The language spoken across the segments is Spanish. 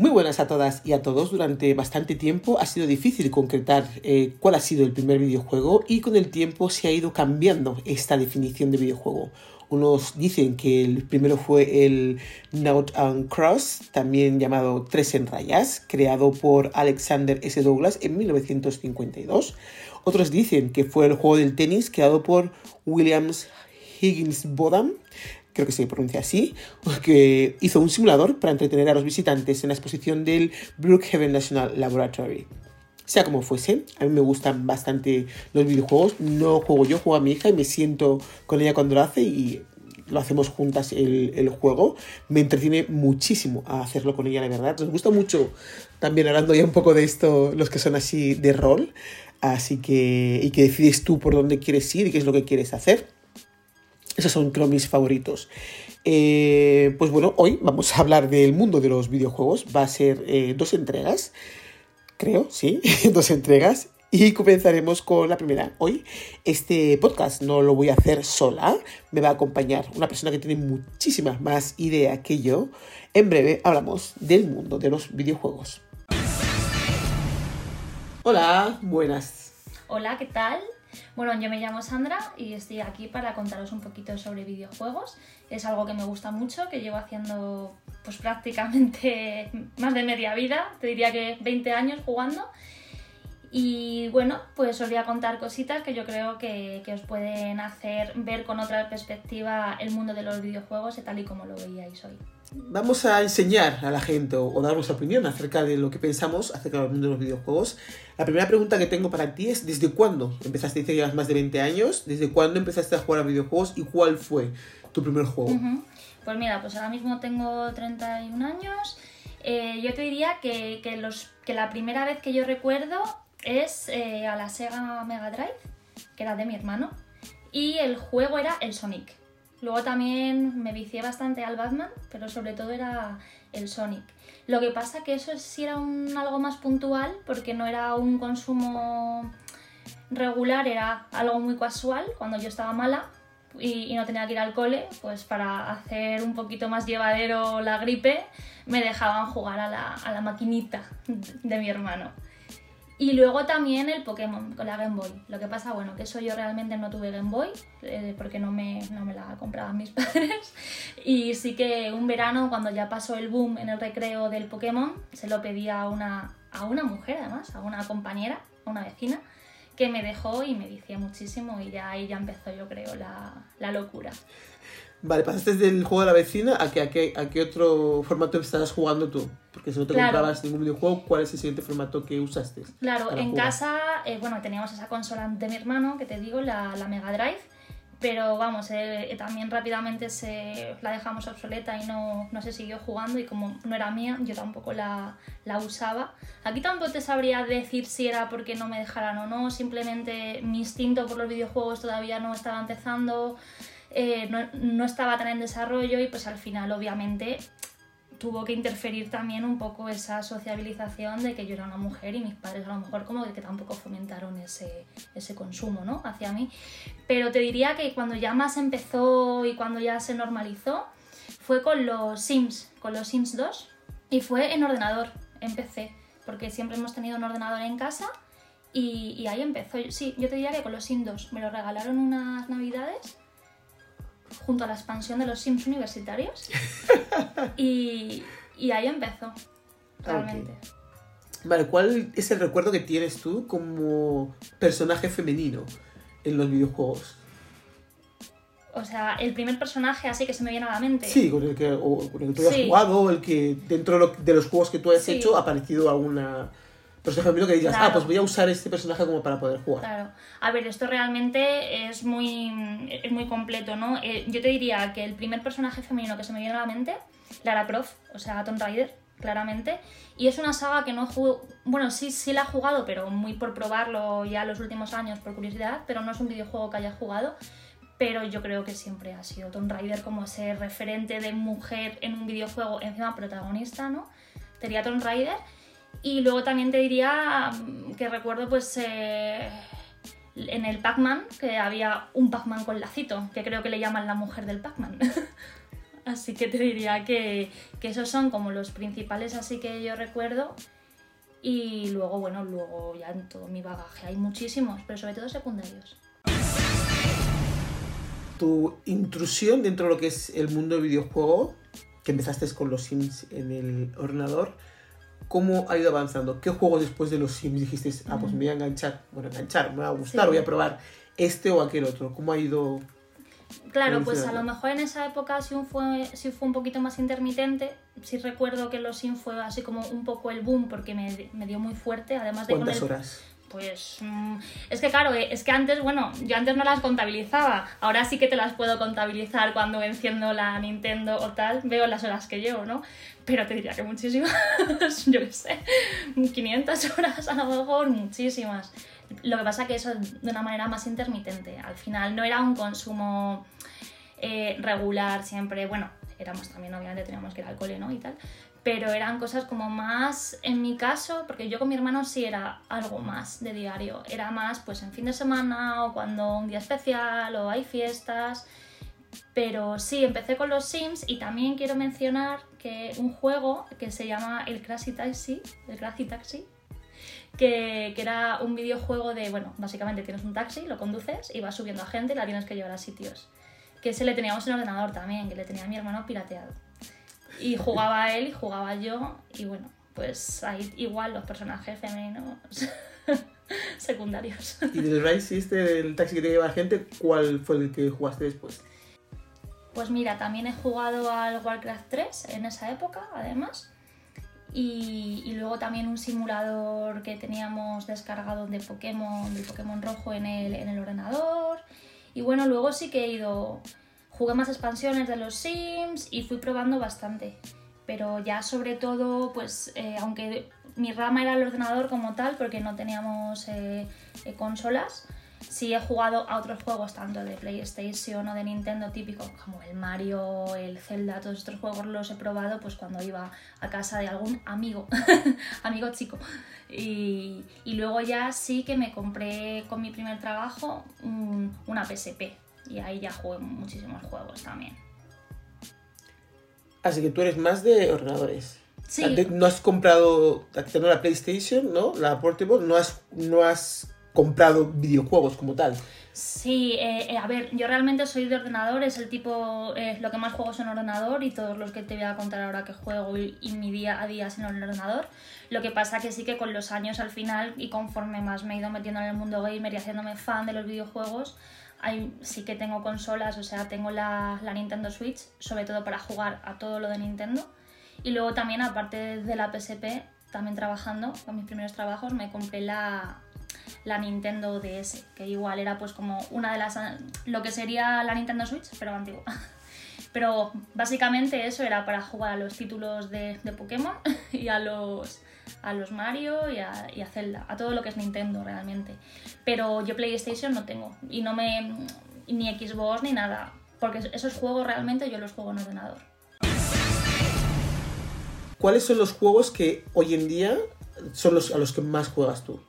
Muy buenas a todas y a todos. Durante bastante tiempo ha sido difícil concretar eh, cuál ha sido el primer videojuego y con el tiempo se ha ido cambiando esta definición de videojuego. Unos dicen que el primero fue el Note and Cross, también llamado Tres en Rayas, creado por Alexander S. Douglas en 1952. Otros dicen que fue el juego del tenis creado por Williams Higgins Bodham creo que se pronuncia así, que hizo un simulador para entretener a los visitantes en la exposición del Brookhaven National Laboratory. Sea como fuese, a mí me gustan bastante los videojuegos, no juego yo, juego a mi hija y me siento con ella cuando lo hace y lo hacemos juntas el, el, juego. Me entretiene muchísimo hacerlo con ella, la verdad. Nos gusta mucho también hablando ya un poco de esto, los que son así de rol. Así que, y que decides tú por dónde quieres ir y qué es lo que quieres hacer. Esos son, creo, mis favoritos. Eh, pues bueno, hoy vamos a hablar del mundo de los videojuegos. Va a ser eh, dos entregas, creo, sí, dos entregas. Y comenzaremos con la primera. Hoy este podcast no lo voy a hacer sola, me va a acompañar una persona que tiene muchísima más idea que yo. En breve hablamos del mundo de los videojuegos. Hola, buenas. Hola, ¿qué tal? Bueno, yo me llamo Sandra y estoy aquí para contaros un poquito sobre videojuegos. Es algo que me gusta mucho, que llevo haciendo pues prácticamente más de media vida, te diría que 20 años jugando. Y bueno, pues os voy a contar cositas que yo creo que, que, os pueden hacer ver con otra perspectiva el mundo de los videojuegos tal y como lo veíais hoy. Vamos a enseñar a la gente o, o dar nuestra opinión acerca de lo que pensamos acerca del mundo de los videojuegos. La primera pregunta que tengo para ti es, ¿desde cuándo empezaste? Dice que llevas más de 20 años. ¿Desde cuándo empezaste a jugar a videojuegos y cuál fue tu primer juego? Uh -huh. Pues mira, pues ahora mismo tengo 31 años. Eh, yo te diría que, que, los, que la primera vez que yo recuerdo es eh, a la Sega Mega Drive, que era de mi hermano, y el juego era el Sonic. Luego también me vicié bastante al Batman, pero sobre todo era el Sonic. Lo que pasa que eso sí era algo más puntual, porque no era un consumo regular, era algo muy casual. Cuando yo estaba mala y, y no tenía que ir al cole, pues para hacer un poquito más llevadero la gripe, me dejaban jugar a la, a la maquinita de mi hermano. Y luego también el Pokémon con la Game Boy. Lo que pasa, bueno, que eso yo realmente no tuve Game Boy, eh, porque no me, no me la compraban mis padres. Y sí que un verano, cuando ya pasó el boom en el recreo del Pokémon, se lo pedí a una, a una mujer además, a una compañera, a una vecina, que me dejó y me decía muchísimo y ya ahí ya empezó yo creo la, la locura. Vale, pasaste del juego de la vecina a que, a qué, a qué otro formato estabas jugando tú. Porque si no te claro. comprabas ningún videojuego, ¿cuál es el siguiente formato que usaste? Claro, en jugar? casa, eh, bueno, teníamos esa consola de mi hermano, que te digo, la, la Mega Drive. Pero vamos, eh, también rápidamente se la dejamos obsoleta y no, no, se siguió jugando. Y como no era mía, yo tampoco la, la usaba. Aquí tampoco te sabría decir si era porque no me dejaran o no. Simplemente mi instinto por los videojuegos todavía no estaba empezando. Eh, no, estaba tan en desarrollo y pues al final obviamente tuvo que interferir también un poco esa sociabilización de que yo era una mujer y mis padres a lo mejor como que tampoco fomentaron ese, ese consumo ¿no? hacia mí. Pero te diría que cuando ya más empezó y cuando ya se normalizó fue con los Sims, con los Sims 2 y fue en ordenador, en PC, porque siempre hemos tenido un ordenador en casa y, y ahí empezó. Sí, yo te diría que con los Sims 2 me lo regalaron unas navidades junto a la expansión de los Sims universitarios. y, y, ahí empezó, realmente. Okay. Vale, ¿cuál es el recuerdo que tienes tú como personaje femenino en los videojuegos? O sea, el primer personaje así que se me viene a la mente. Sí, con el que, o, con el que tú sí. jugado, o el que dentro de los juegos que tú has sí. hecho ha aparecido alguna personaje femenino que digas, claro. ah, pues voy a usar este personaje como para poder jugar. Claro. A ver, esto realmente es muy, es muy completo, ¿no? Eh, yo te diría que el primer personaje femenino que se me viene a la mente, Lara Croft, o sea, Tomb Raider, claramente. Y es una saga que no he bueno, sí, sí la he jugado, pero muy por probarlo ya los últimos años, por curiosidad, pero no es un videojuego que haya jugado. Pero yo creo que siempre ha sido Tomb Raider como ser referente de mujer en un videojuego, encima protagonista, ¿no? Sería Tomb Raider. Y luego también te diría que recuerdo pues eh, en el Pac-Man que había un Pac-Man con lacito, que creo que le llaman la mujer del Pac-Man. Así que te diría que, que esos son como los principales así que yo recuerdo. Y luego, bueno, luego ya en todo mi bagaje hay muchísimos, pero sobre todo secundarios. Tu intrusión dentro de lo que es el mundo del videojuego, que empezaste con los Sims en el ordenador, ¿cómo ha ido avanzando? ¿Qué juegos después de los Sims dijiste, ah, pues me voy a enganchar? Bueno, enganchar, me va a gustar, Sí. voy a probar este o aquel otro. ¿Cómo ha ido? Claro, pues a lo mejor en esa época sí fue, sí fue un poquito más intermitente. Sí recuerdo que los Sims fue así como un poco el boom porque me, me dio muy fuerte, además de con ¿Cuántas el- horas? Pues mm, es que claro, eh, es que antes, bueno, yo antes no las contabilizaba, ahora sí que te las puedo contabilizar cuando enciendo la Nintendo o tal, veo las horas que llevo, ¿no? Pero te diría que muchísimas, yo qué sé, 500 horas a lo mejor, muchísimas. Lo que pasa que eso de una manera más intermitente, al final no era un consumo eh, regular siempre, bueno, éramos también, obviamente teníamos que ir al cole, ¿no? Y tal, pero eran cosas como más, en mi caso, porque yo con mi hermano sí era algo más de diario, era más pues en fin de semana o cuando un día especial o hay fiestas, pero sí, empecé con los Sims y también quiero mencionar que un juego que se llama el Crazy Taxi, el Taxi, que, que era un videojuego de, bueno, básicamente tienes un taxi, lo conduces y vas subiendo a gente y la tienes que llevar a sitios. Que ese le teníamos en ordenador también, que le tenía mi hermano pirateado. Y jugaba él y jugaba yo y bueno, pues ahí igual los personajes femeninos secundarios. Y del Rise este del taxi que te lleva gente, ¿cuál fue el que jugaste después? Pues mira, también he jugado al Warcraft 3 en esa época, además. Y, y luego también un simulador que teníamos descargado de Pokémon, de Pokémon rojo en el, en el ordenador. Y bueno, luego sí que he ido. Jugué más expansiones de los Sims y fui probando bastante. Pero ya sobre todo, pues eh, aunque mi rama era el ordenador como tal, porque no teníamos eh, eh, consolas, sí he jugado a otros juegos, tanto de PlayStation o de Nintendo típicos, como el Mario, el Zelda, todos estos juegos los he probado pues cuando iba a casa de algún amigo, amigo chico. Y, luego ya sí que me compré con mi primer trabajo un- una PSP. Y ahí ya jugué muchísimos juegos también. Así que tú eres más de ordenadores. Sí. No has comprado, teniendo la PlayStation, ¿no? La Portable, no has, no has comprado videojuegos como tal. Sí, eh, eh, a ver, yo realmente soy de ordenador, es el tipo, eh, lo que más juego es en ordenador y todos los que te voy a contar ahora que juego y, y mi día a día es en el ordenador. Lo que pasa que sí que con los años al final y conforme más me he ido metiendo en el mundo gamer y haciéndome fan de los videojuegos, sí que tengo consolas, o sea, tengo la, Nintendo Switch, sobre todo para jugar a todo lo de Nintendo. Y luego también, aparte de la PSP, también trabajando, con mis primeros trabajos, me compré la, Nintendo DS, que igual era pues como una de las... lo que sería la Nintendo Switch, pero antigua. Pero básicamente eso era para jugar a los títulos de Pokémon y a los, a los Mario y a, y a Zelda, a todo lo que es Nintendo realmente. Pero yo PlayStation no tengo y no me... ni Xbox ni nada, porque esos juegos realmente yo los juego en ordenador. ¿Cuáles son los juegos que hoy en día son los a los que más juegas tú?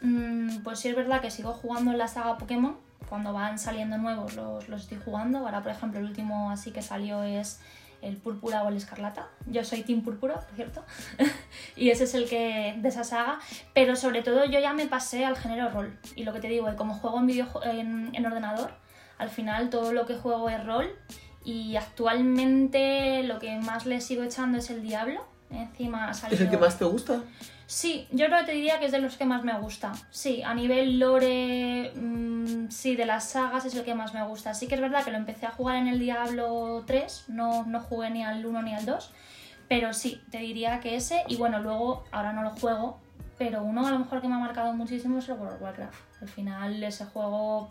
Mm, pues sí es verdad que sigo jugando en la saga Pokémon. Cuando van saliendo nuevos los, los estoy jugando. Ahora, por ejemplo, el último así que salió es el Púrpura o el Escarlata. Yo soy Team Púrpura, por cierto. y ese es el que de esa saga. Pero sobre todo yo ya me pasé al género rol. Y lo que te digo, eh, como juego en, videojue- en, en ordenador, al final todo lo que juego es rol. Y actualmente lo que más le sigo echando es el Diablo. Encima ha ¿Es el que más te gusta? Sí, yo creo que te diría que es de los que más me gusta. Sí, a nivel lore, mm, sí, de las sagas es el que más me gusta. Sí que es verdad que lo empecé a jugar en el Diablo 3, no, no jugué ni al 1 ni al 2, pero sí, te diría que ese. Y bueno, luego, ahora no lo juego, pero uno a lo mejor que me ha marcado muchísimo es el World of Warcraft. Al final ese juego,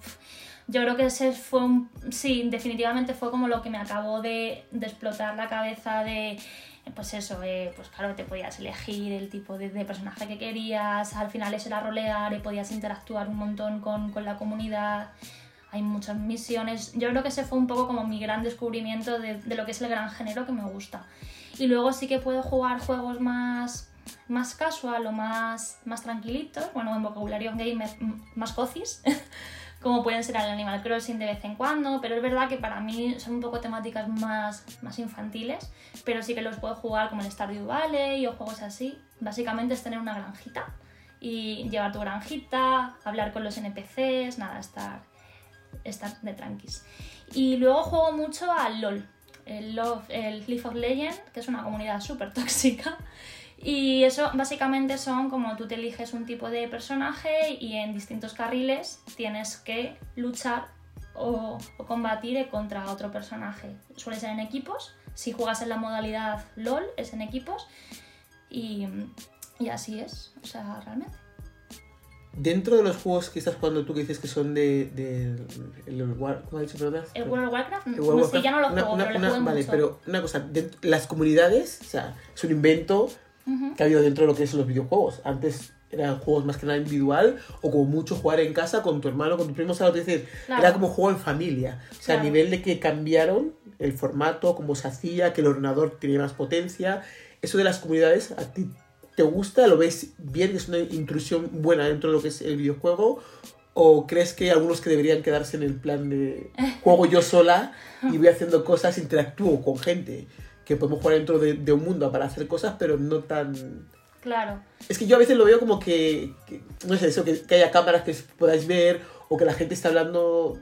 yo creo que ese fue un... Sí, definitivamente fue como lo que me acabó de, de explotar la cabeza de pues eso, eh, pues claro, te podías elegir el tipo de, de personaje que querías, al final eso era rolear y podías interactuar un montón con, con la comunidad, hay muchas misiones, yo creo que ese fue un poco como mi gran descubrimiento de, de lo que es el gran género que me gusta. Y luego sí que puedo jugar juegos más, más casual o más, más tranquilitos, bueno, en vocabulario gamer, más cocis, como pueden ser el Animal Crossing de vez en cuando, pero es verdad que para mí son un poco temáticas más, más infantiles, pero sí que los puedo jugar como el Stardew Valley o juegos así. Básicamente es tener una granjita y llevar tu granjita, hablar con los NPCs, nada, estar, estar de tranquis. Y luego juego mucho al LOL, el, Love, el Leaf of Legend, que es una comunidad súper tóxica. Y eso básicamente son como tú te eliges un tipo de personaje y en distintos carriles tienes que luchar o, o, combatir contra otro personaje. Suele ser en equipos. Si juegas en la modalidad LOL es en equipos. Y, y así es, o sea, realmente. Dentro de los juegos que estás jugando tú que dices que son de... de el, War, ¿Cómo has dicho, perdón? ¿El World of Warcraft? El World of Sí, ya no lo juego, Una- pero una- jugué Vale, mucho. pero una cosa, las comunidades, o sea, es un invento Ujú. que ha habido dentro de lo que son los videojuegos. Antes eran juegos más que nada individual o como mucho jugar en casa con tu hermano, con tu primo, ¿sabes? Es decir, Claro. era como juego en familia. O sea, a Claro. nivel de que cambiaron el formato, cómo se hacía, que el ordenador tenía más potencia. Eso de las comunidades, ¿a ti te gusta? ¿Lo ves bien? ¿Es una intrusión buena dentro de lo que es el videojuego? ¿O crees que hay algunos que deberían quedarse en el plan de juego yo sola y voy haciendo cosas, interactúo con gente? Que podemos jugar dentro de, de un mundo para hacer cosas, pero no tan... Claro. Es que yo a veces lo veo como que, que- no sé, eso, que, que haya cámaras que podáis ver o que la gente está hablando.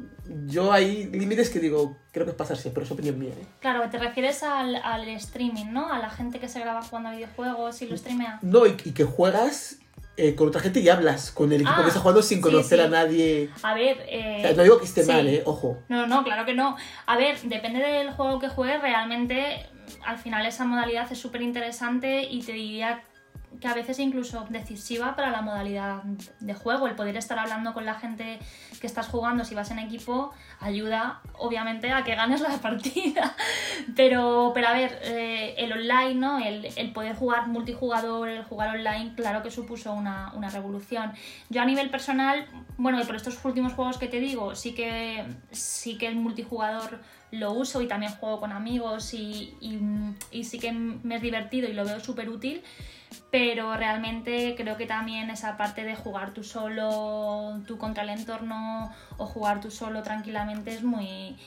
Yo hay límites que digo, creo que es pasarse, pero es opinión mía. ¿eh? Claro, te refieres al, al streaming, ¿no? A la gente que se graba jugando a videojuegos y lo streamea. No, y, y que juegas eh, con otra gente y hablas con el equipo Ah, que está jugando sin sí, conocer sí. a nadie. A ver, eh, O sea, no digo que esté sí. mal, ¿eh? Ojo. No, no, claro que no. A ver, depende del juego que juegues, realmente al final esa modalidad es súper interesante y te diría que a veces incluso decisiva para la modalidad de juego. El poder estar hablando con la gente que estás jugando si vas en equipo ayuda obviamente a que ganes la partida. Pero, pero a ver, eh, el online, ¿no? El, el poder jugar multijugador, el jugar online, claro que supuso una, una revolución. Yo a nivel personal, bueno, y por estos últimos juegos que te digo, sí que, sí que el multijugador lo uso y también juego con amigos y, sí que me es divertido y lo veo súper útil, pero realmente creo que también esa parte de jugar tú solo, tú contra el entorno o jugar tú solo tranquilamente es muy...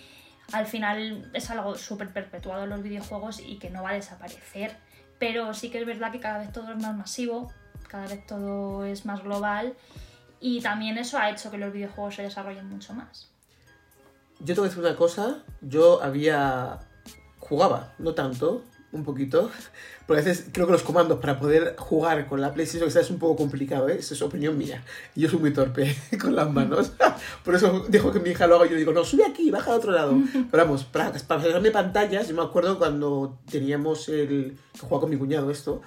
Al final es algo súper perpetuado en los videojuegos y que no va a desaparecer, pero sí que es verdad que cada vez todo es más masivo, cada vez todo es más global y también eso ha hecho que los videojuegos se desarrollen mucho más. Yo te voy a decir una cosa. Yo había. jugaba, no tanto, un poquito. Porque a veces creo que los comandos para poder jugar con la PlayStation es un poco complicado, ¿eh? Esa es opinión mía. Y yo soy muy torpe con las manos. Por eso dejo que mi hija lo haga y yo digo, no, sube aquí, baja al otro lado. Pero vamos, para, para hacerme pantallas, yo me acuerdo cuando teníamos el. que jugaba con mi cuñado esto,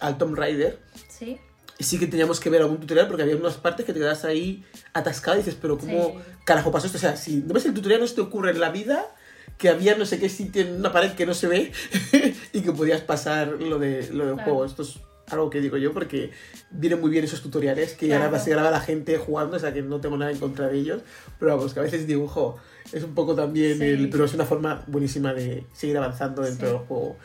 al Tomb Raider. ¿Sí? Y sí que teníamos que ver algún tutorial porque había unas partes que te quedas ahí atascado y dices, pero ¿cómo Sí. carajo pasó esto? O sea, si no ves el tutorial no se te ocurre en la vida que había no sé qué sitio en una pared que no se ve y que podías pasar lo, de, lo del Claro. juego. Esto es algo que digo yo porque vienen muy bien esos tutoriales que Claro. ahora se graba la gente jugando, o sea que no tengo nada en contra de ellos. Pero vamos, que a veces dibujo es un poco también, Sí. el, pero es una forma buenísima de seguir avanzando dentro Sí. del juego.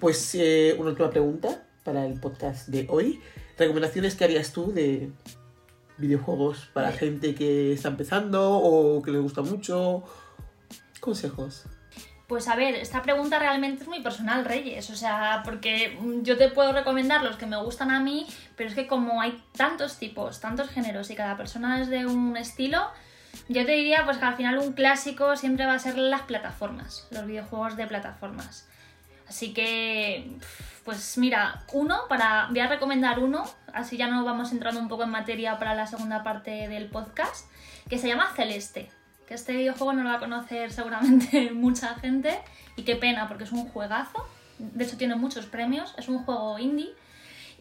Pues eh, una última pregunta para el podcast de hoy. ¿Recomendaciones que harías tú de videojuegos para gente que está empezando o que le gusta mucho? Consejos. Pues a ver, esta pregunta realmente es muy personal, Reyes. O sea, porque mm, yo te puedo recomendar los que me gustan a mí, pero es que como hay tantos tipos, tantos géneros y cada persona es de un estilo, yo te diría pues que al final un clásico siempre va a ser las plataformas, los videojuegos de plataformas. Así que, pues mira, uno, para, voy a recomendar uno, así ya no vamos entrando un poco en materia para la segunda parte del podcast, que se llama Celeste. Que este videojuego no lo va a conocer seguramente mucha gente y qué pena porque es un juegazo. De hecho tiene muchos premios, es un juego indie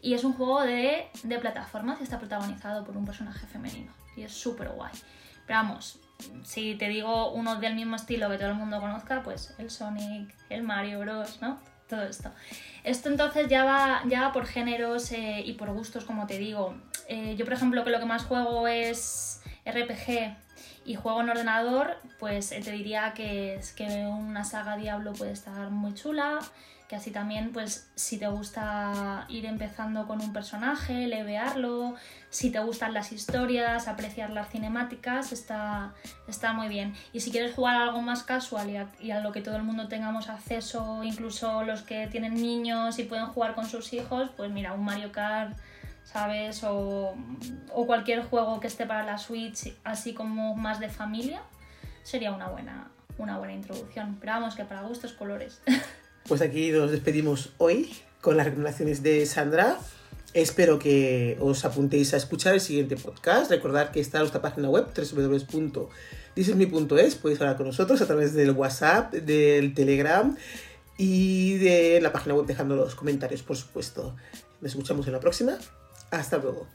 y es un juego de, de plataformas y está protagonizado por un personaje femenino y es súper guay. Pero vamos, si te digo uno del mismo estilo que todo el mundo conozca, pues el Sonic, el Mario Bros, ¿no? Todo esto. Esto entonces ya va, ya va por géneros eh, y por gustos, como te digo. Eh, yo, por ejemplo, que lo que más juego es RPG Y juego en ordenador, pues te diría que, que una saga Diablo puede estar muy chula, que así también, pues si te gusta ir empezando con un personaje, levearlo, si te gustan las historias, apreciar las cinemáticas, está, está muy bien. Y si quieres jugar algo más casual y a, lo que todo el mundo tengamos acceso, incluso los que tienen niños y pueden jugar con sus hijos, pues mira, un Mario Kart, ¿sabes? O, o cualquier juego que esté para la Switch, así como más de familia, sería una buena, una buena introducción. Pero vamos, que para gustos colores. Pues aquí nos despedimos hoy con las recomendaciones de Sandra. Espero que os apuntéis a escuchar el siguiente podcast. Recordad que está nuestra página web www.thisisme.es. Podéis hablar con nosotros a través del WhatsApp, del Telegram y de la página web dejando los comentarios, por supuesto. Nos escuchamos en la próxima. Hasta luego.